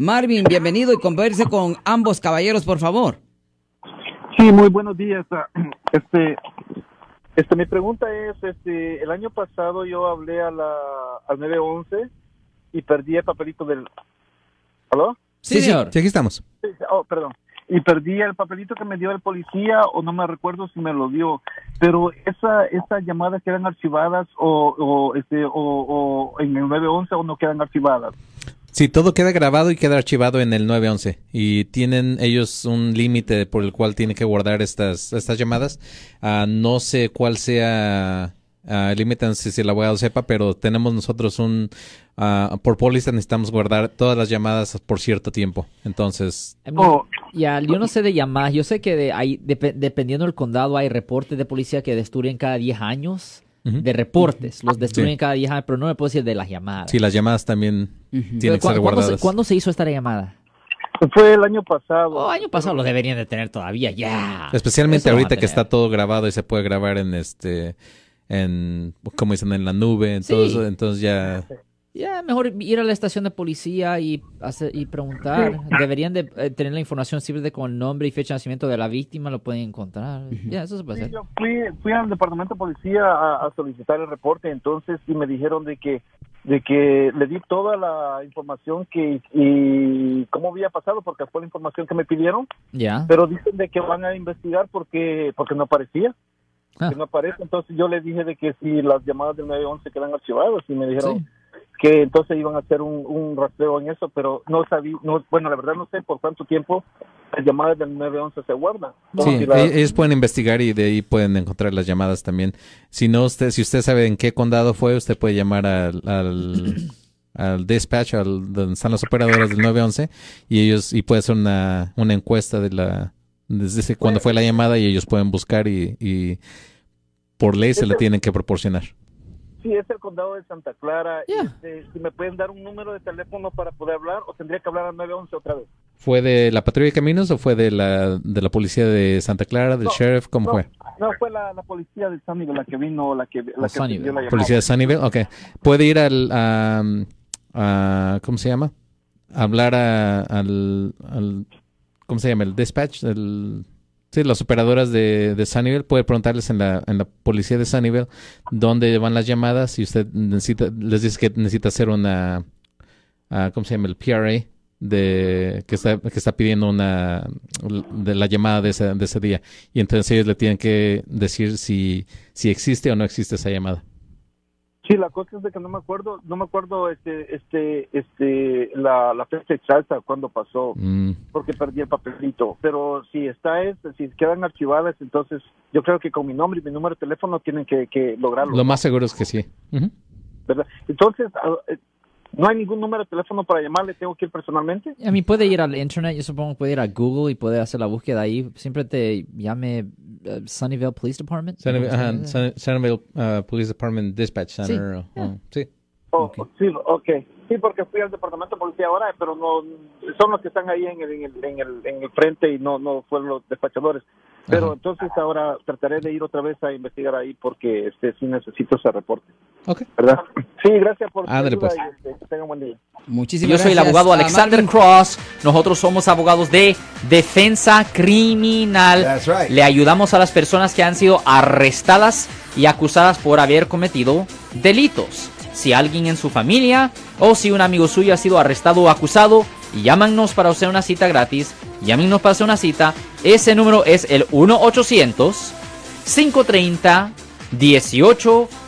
Marvin, bienvenido y converse con ambos caballeros, por favor. Sí, muy buenos días. Ah, Este, este, mi pregunta es, este, el año pasado yo hablé a la, al 911 y perdí el papelito del... ¿Aló? Sí, señor. Sí, aquí estamos. Oh, perdón. Y perdí el papelito que me dio el policía o no me recuerdo si me lo dio. Pero esa, esas llamadas quedan archivadas o, o, este, o, o en el 911 o no quedan archivadas. Sí, todo queda grabado y queda archivado en el 911 y tienen ellos un límite por el cual tienen que guardar estas estas llamadas. Ah, no sé cuál sea ah, el límite, no sé si la abogado sepa, pero tenemos nosotros un ah, por póliza necesitamos guardar todas las llamadas por cierto tiempo. Entonces, Oh. ya, yo no sé de llamadas. Yo sé que de, hay, dep- dependiendo del condado hay reportes de policía que destruyen cada 10 años. De reportes. Los destruyen Sí. cada 10 años, pero no me puedo decir de las llamadas. sí, las llamadas también tienen que ¿Cu- ser ¿Cuándo, se, cuándo se hizo esta llamada? Fue el año pasado. Oh, año pasado lo deberían de tener todavía, ya. Especialmente Eso ahorita que está todo grabado y se puede grabar en este en como dicen en la nube, en Sí. todo eso, entonces ya Mejor ir a la estación de policía y, hacer, y preguntar. Deberían de eh, tener la información siempre con el nombre y fecha de nacimiento de la víctima, lo pueden encontrar. Ya, eso se puede Sí, hacer. yo fui, fui al departamento de policía a, a solicitar el reporte, entonces sí me dijeron de que de que le di toda la información que y cómo había pasado porque fue la información que me pidieron, Ya. pero dicen de que van a investigar porque porque no aparecía, Ah. que no aparece, entonces yo les dije de que si las llamadas del 911 quedan archivadas y me dijeron Sí. Que entonces iban a hacer un, un rastreo en eso, pero no sabía, no, bueno, la verdad no sé por cuánto tiempo las llamadas del 911 se guardan. Sí, Si la- e- ellos pueden investigar y de ahí pueden encontrar las llamadas también. Si no, usted, si usted sabe en qué condado fue, usted puede llamar al, al, al dispatch, al, donde están las operadoras del 911 y ellos y puede hacer una, una encuesta de la desde ese- cuando fue la llamada y ellos pueden buscar y, y por ley se le tienen que proporcionar. Sí, es el condado de Santa Clara. Ya. Este, si me pueden dar un número de teléfono para poder hablar o tendría que hablar al 911 otra vez. ¿Fue de la patrulla de caminos o fue de la, de la policía de Santa Clara, del No, sheriff? ¿Cómo no, fue? No, fue la, la policía de Sunnyvale la que vino, la que, la Oh, que Sunnyvale. atendió la llamada. Policía de Sunnyvale, ok. Puede ir al, a, a- ¿cómo se llama? Hablar a- al, al- ¿cómo se llama? El dispatch, el, sí, las operadoras de, de Sunnyvale. Puede preguntarles en la, en la policía de Sunnyvale dónde van las llamadas y usted necesita, les dice que necesita hacer una, ah, ¿cómo se llama? El PRA de que está, que está pidiendo una de la llamada de ese, de ese día y entonces ellos le tienen que decir si, si existe o no existe esa llamada. Sí, la cosa es de que no me acuerdo, no me acuerdo este, este, este, la, la fecha exacta cuando pasó, Mm. porque perdí el papelito. Pero si está es, si quedan archivadas, entonces yo creo que con mi nombre y mi número de teléfono tienen que, que lograrlo, Lo más seguro es que sí. ¿verdad? Entonces, eh, no hay ningún número de teléfono para llamarle, tengo que ir personalmente. A mí puede ir al internet, yo supongo que puede ir a Google y puede hacer la búsqueda ahí. Siempre te llame eh, Sunnyvale Police Department. Sunnyvale, Sí. Sun- Sunnyvale, uh, Police Department Dispatch Center. o- Yeah. o- sí. Oh, Sí, ok. Sí, porque fui al departamento de policía ahora, pero no son los que están ahí en el, en el, en el, en el frente y no no fueron los despachadores. Pero Ajá. entonces ahora trataré de ir otra vez a investigar ahí porque este sí necesito ese reporte, Ok. ¿verdad? Sí, gracias por ayuda pues. este, que tengan buen día. Muchísimas Yo soy el abogado Alexander. Cross. Nosotros somos abogados de defensa criminal. That's right. Le ayudamos a las personas que han sido arrestadas y acusadas por haber cometido delitos. Si alguien en su familia o si un amigo suyo ha sido arrestado o acusado, llámanos para hacer una cita gratis. Llámenos para hacer una cita. Ese número es el